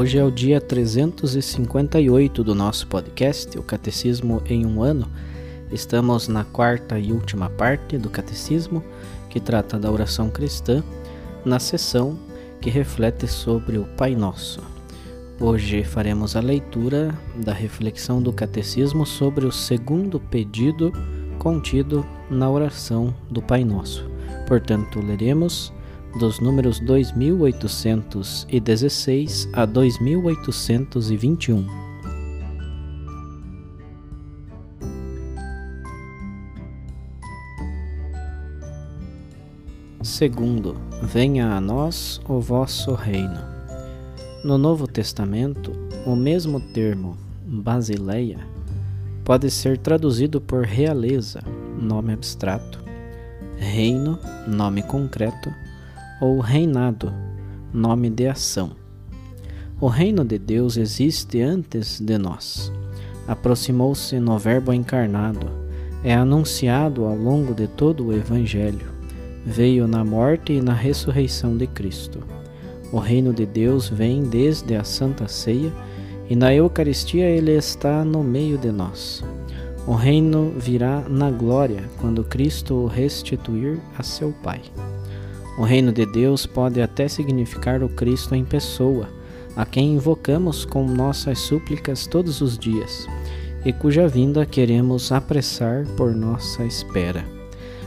Hoje é o dia 358 do nosso podcast, o Catecismo em um Ano. Estamos na quarta e última parte do Catecismo, que trata da oração cristã, na sessão que reflete sobre o Pai Nosso. Hoje faremos a leitura da reflexão do Catecismo sobre o segundo pedido contido na oração do Pai Nosso. Portanto, leremos dos números 2816 a 2821. Segundo, venha a nós o vosso reino. No Novo Testamento, o mesmo termo, Basileia, pode ser traduzido por realeza, nome abstrato, reino, nome concreto, ou reinado, nome de ação. O reino de Deus existe antes de nós. Aproximou-se no Verbo encarnado, é anunciado ao longo de todo o Evangelho. Veio na morte e na ressurreição de Cristo. O reino de Deus vem desde a Santa Ceia e na Eucaristia ele está no meio de nós. O reino virá na glória quando Cristo o restituir a seu Pai. O reino de Deus pode até significar o Cristo em pessoa, a quem invocamos com nossas súplicas todos os dias e cuja vinda queremos apressar por nossa espera.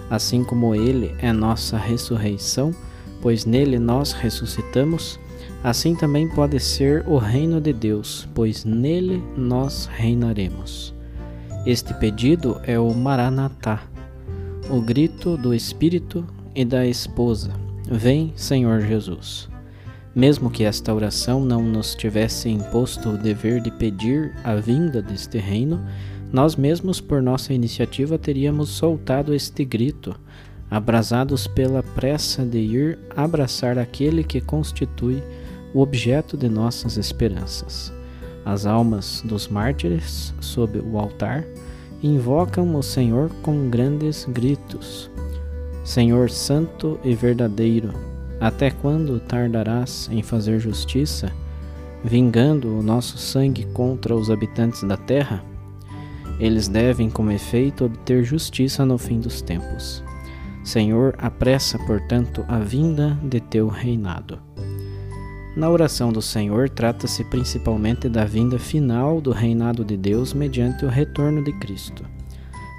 Assim como Ele é nossa ressurreição, pois nele nós ressuscitamos, assim também pode ser o reino de Deus, pois nele nós reinaremos. Este pedido é o Maranatá, o grito do Espírito e da esposa: Vem, Senhor Jesus. Mesmo que esta oração não nos tivesse imposto o dever de pedir a vinda deste reino, nós mesmos, por nossa iniciativa, teríamos soltado este grito, abrasados pela pressa de ir abraçar aquele que constitui o objeto de nossas esperanças. As almas dos mártires, sob o altar, invocam o Senhor com grandes gritos. Senhor Santo e verdadeiro, até quando tardarás em fazer justiça, vingando o nosso sangue contra os habitantes da terra? Eles devem, como efeito, obter justiça no fim dos tempos. Senhor, apressa, portanto, a vinda de teu reinado. Na oração do Senhor, trata-se principalmente da vinda final do reinado de Deus mediante o retorno de Cristo.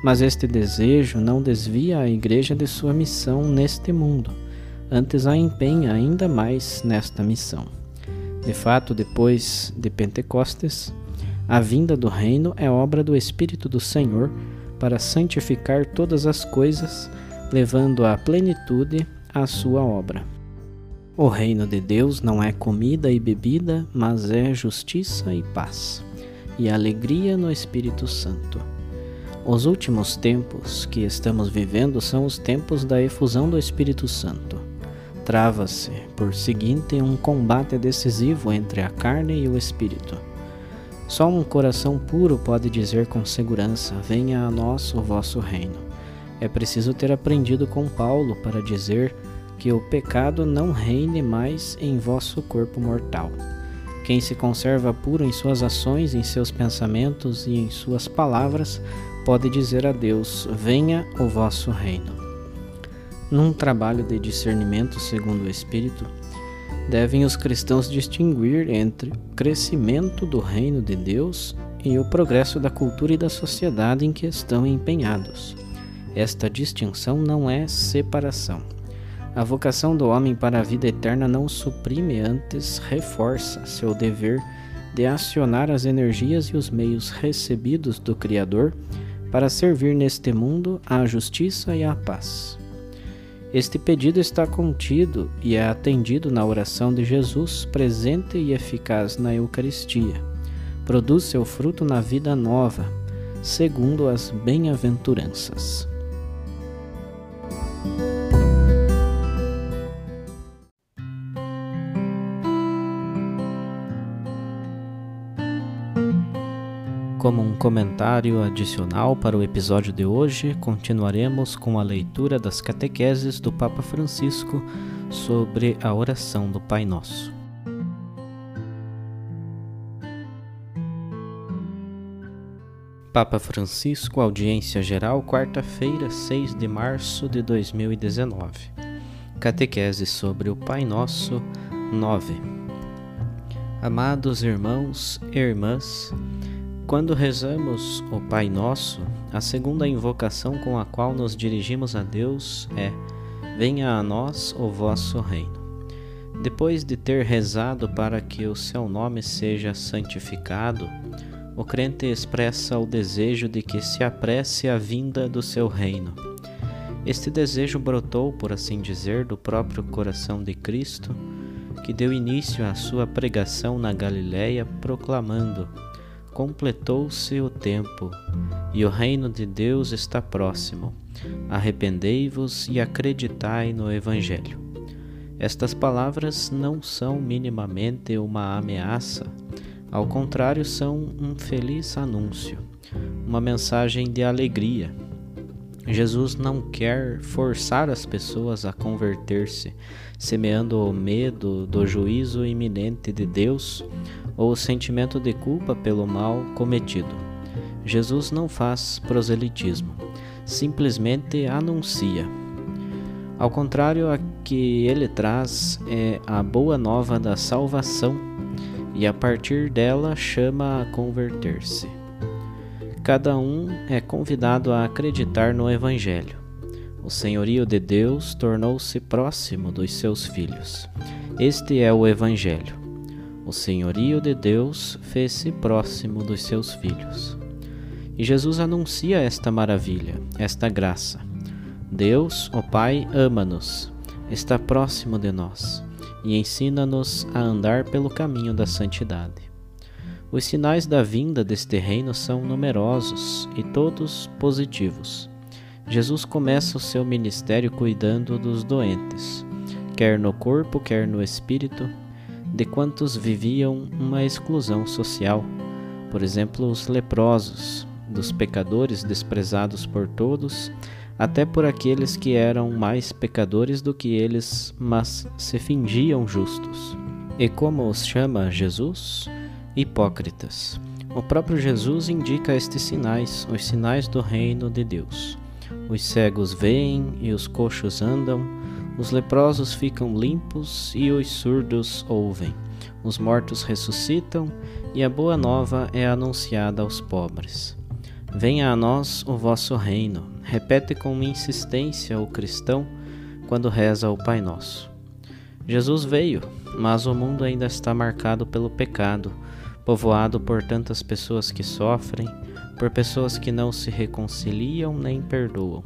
Mas este desejo não desvia a Igreja de sua missão neste mundo, antes a empenha ainda mais nesta missão. De fato, depois de Pentecostes, a vinda do reino é obra do Espírito do Senhor para santificar todas as coisas, levando à plenitude a sua obra. O reino de Deus não é comida e bebida, mas é justiça e paz, e alegria no Espírito Santo os últimos tempos que estamos vivendo são os tempos da efusão do Espírito Santo. Trava-se, por seguinte, um combate decisivo entre a carne e o espírito. Só um coração puro pode dizer com segurança: Venha a nós o vosso reino. É preciso ter aprendido com Paulo para dizer que o pecado não reine mais em vosso corpo mortal. Quem se conserva puro em suas ações, em seus pensamentos e em suas palavras, pode dizer a Deus: Venha o vosso reino. Num trabalho de discernimento segundo o Espírito, devem os cristãos distinguir entre o crescimento do reino de Deus e o progresso da cultura e da sociedade em que estão empenhados. Esta distinção não é separação. A vocação do homem para a vida eterna não suprime, antes reforça seu dever de acionar as energias e os meios recebidos do Criador para servir neste mundo à justiça e à paz. Este pedido está contido e é atendido na oração de Jesus, presente e eficaz na Eucaristia. Produz seu fruto na vida nova, segundo as bem-aventuranças. Como um comentário adicional para o episódio de hoje, continuaremos com a leitura das catequeses do Papa Francisco sobre a oração do Pai Nosso. Papa Francisco, audiência geral, quarta-feira, 6 de março de 2019. Catequese sobre o Pai Nosso 9. Amados irmãos e irmãs, quando rezamos o Pai Nosso, a segunda invocação com a qual nos dirigimos a Deus é: Venha a nós o vosso reino. Depois de ter rezado para que o seu nome seja santificado, o crente expressa o desejo de que se apresse a vinda do seu reino. Este desejo brotou, por assim dizer, do próprio coração de Cristo, que deu início à sua pregação na Galiléia, proclamando: completou-se o tempo e o reino de Deus está próximo. Arrependei-vos e acreditai no Evangelho. Estas palavras não são minimamente uma ameaça, ao contrário, são um feliz anúncio, uma mensagem de alegria. Jesus não quer forçar as pessoas a converter-se, semeando o medo do juízo iminente de Deus ou o sentimento de culpa pelo mal cometido. Jesus não faz proselitismo, simplesmente anuncia. Ao contrário, a que ele traz é a boa nova da salvação e a partir dela chama a converter-se. Cada um é convidado a acreditar no Evangelho. O senhorio de Deus tornou-se próximo dos seus filhos. Este é o Evangelho. O senhorio de Deus fez-se próximo dos seus filhos. E Jesus anuncia esta maravilha, esta graça. Deus, o Pai, ama-nos, está próximo de nós e ensina-nos a andar pelo caminho da santidade. Os sinais da vinda deste reino são numerosos e todos positivos. Jesus começa o seu ministério cuidando dos doentes, quer no corpo, quer no espírito, de quantos viviam uma exclusão social, por exemplo, os leprosos, dos pecadores desprezados por todos, até por aqueles que eram mais pecadores do que eles, mas se fingiam justos. E como os chama Jesus? Hipócritas. O próprio Jesus indica estes sinais, os sinais do reino de Deus. Os cegos veem e os coxos andam, os leprosos ficam limpos e os surdos ouvem. Os mortos ressuscitam e a boa nova é anunciada aos pobres. Venha a nós o vosso reino, repete com insistência o cristão quando reza o Pai Nosso. Jesus veio, mas o mundo ainda está marcado pelo pecado, povoado por tantas pessoas que sofrem, por pessoas que não se reconciliam nem perdoam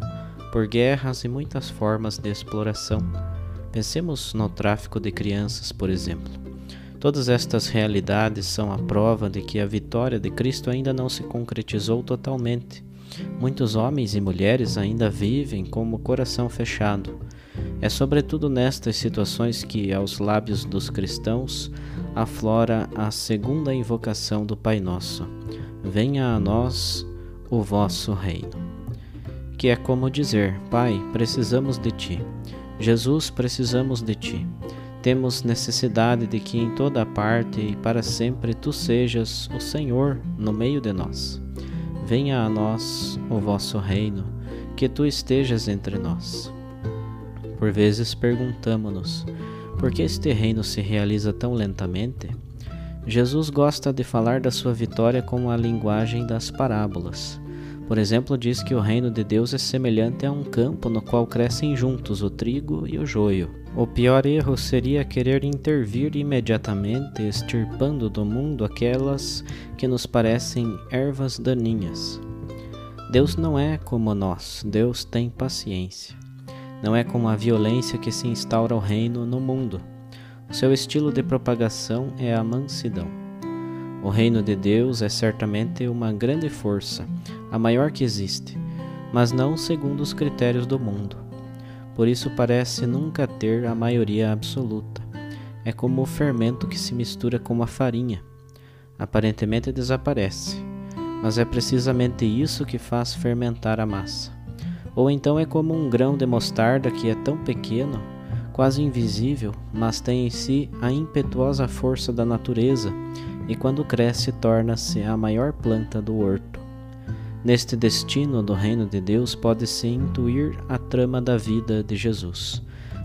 por guerras e muitas formas de exploração. Pensemos no tráfico de crianças, por exemplo. Todas estas realidades são a prova de que a vitória de Cristo ainda não se concretizou totalmente. Muitos homens e mulheres ainda vivem com o coração fechado. É sobretudo nestas situações que, aos lábios dos cristãos, aflora a segunda invocação do Pai Nosso: Venha a nós o vosso reino que é como dizer: Pai, precisamos de ti. Jesus, precisamos de ti. Temos necessidade de que em toda parte e para sempre tu sejas o Senhor no meio de nós. Venha a nós o vosso reino, que tu estejas entre nós. Por vezes perguntamo-nos: Por que este reino se realiza tão lentamente? Jesus gosta de falar da sua vitória com a linguagem das parábolas. Por exemplo, diz que o reino de Deus é semelhante a um campo no qual crescem juntos o trigo e o joio. O pior erro seria querer intervir imediatamente, extirpando do mundo aquelas que nos parecem ervas daninhas. Deus não é como nós, Deus tem paciência. Não é como a violência que se instaura o reino no mundo. O seu estilo de propagação é a mansidão. O reino de Deus é certamente uma grande força, a maior que existe, mas não segundo os critérios do mundo. Por isso parece nunca ter a maioria absoluta. É como o fermento que se mistura com a farinha. Aparentemente desaparece, mas é precisamente isso que faz fermentar a massa. Ou então é como um grão de mostarda que é tão pequeno, quase invisível, mas tem em si a impetuosa força da natureza e quando cresce torna-se a maior planta do horto. Neste destino do reino de Deus pode-se intuir a trama da vida de Jesus.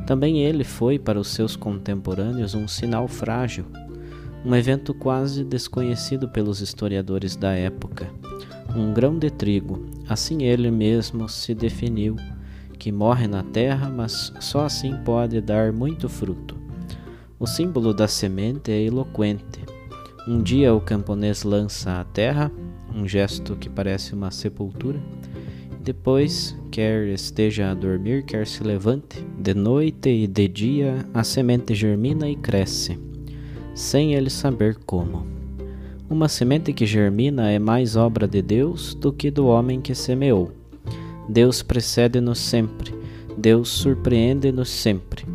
Também ele foi para os seus contemporâneos um sinal frágil, um evento quase desconhecido pelos historiadores da época. Um grão de trigo, assim ele mesmo se definiu, que morre na terra, mas só assim pode dar muito fruto. O símbolo da semente é eloquente. Um dia o camponês lança a terra, um gesto que parece uma sepultura. Depois, quer esteja a dormir, quer se levante, de noite e de dia a semente germina e cresce, sem ele saber como. Uma semente que germina é mais obra de Deus do que do homem que semeou. Deus precede-nos sempre, Deus surpreende-nos sempre.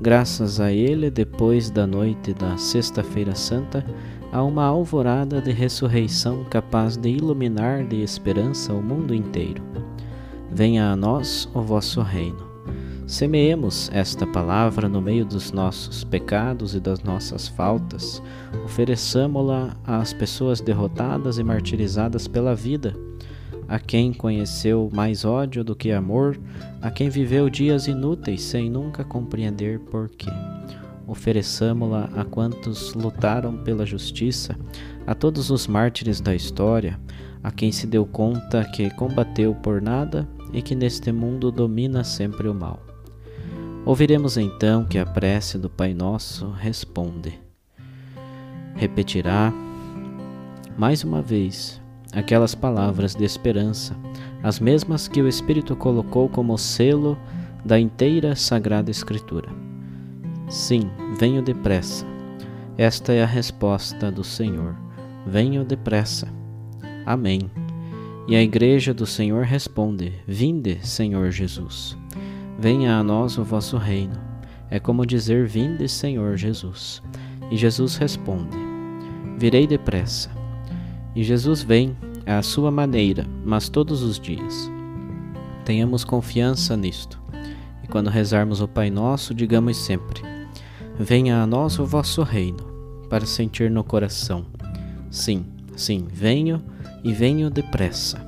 Graças a Ele, depois da noite da Sexta-feira Santa, há uma alvorada de ressurreição capaz de iluminar de esperança o mundo inteiro. Venha a nós o vosso reino. Semeemos esta palavra no meio dos nossos pecados e das nossas faltas, ofereçamo-la às pessoas derrotadas e martirizadas pela vida, a quem conheceu mais ódio do que amor, a quem viveu dias inúteis sem nunca compreender porquê ofereçamo-la a quantos lutaram pela justiça, a todos os mártires da história, a quem se deu conta que combateu por nada e que neste mundo domina sempre o mal. Ouviremos então que a prece do Pai Nosso responde. Repetirá mais uma vez aquelas palavras de esperança, as mesmas que o Espírito colocou como selo da inteira Sagrada Escritura. Sim, venho depressa. Esta é a resposta do Senhor. Venho depressa. Amém. E a igreja do Senhor responde: Vinde, Senhor Jesus. Venha a nós o vosso reino. É como dizer: Vinde, Senhor Jesus. E Jesus responde: Virei depressa. E Jesus vem à sua maneira, mas todos os dias. Tenhamos confiança nisto. E quando rezarmos o Pai Nosso, digamos sempre: Venha a nós o vosso reino, para sentir no coração. Sim, sim, venho e venho depressa.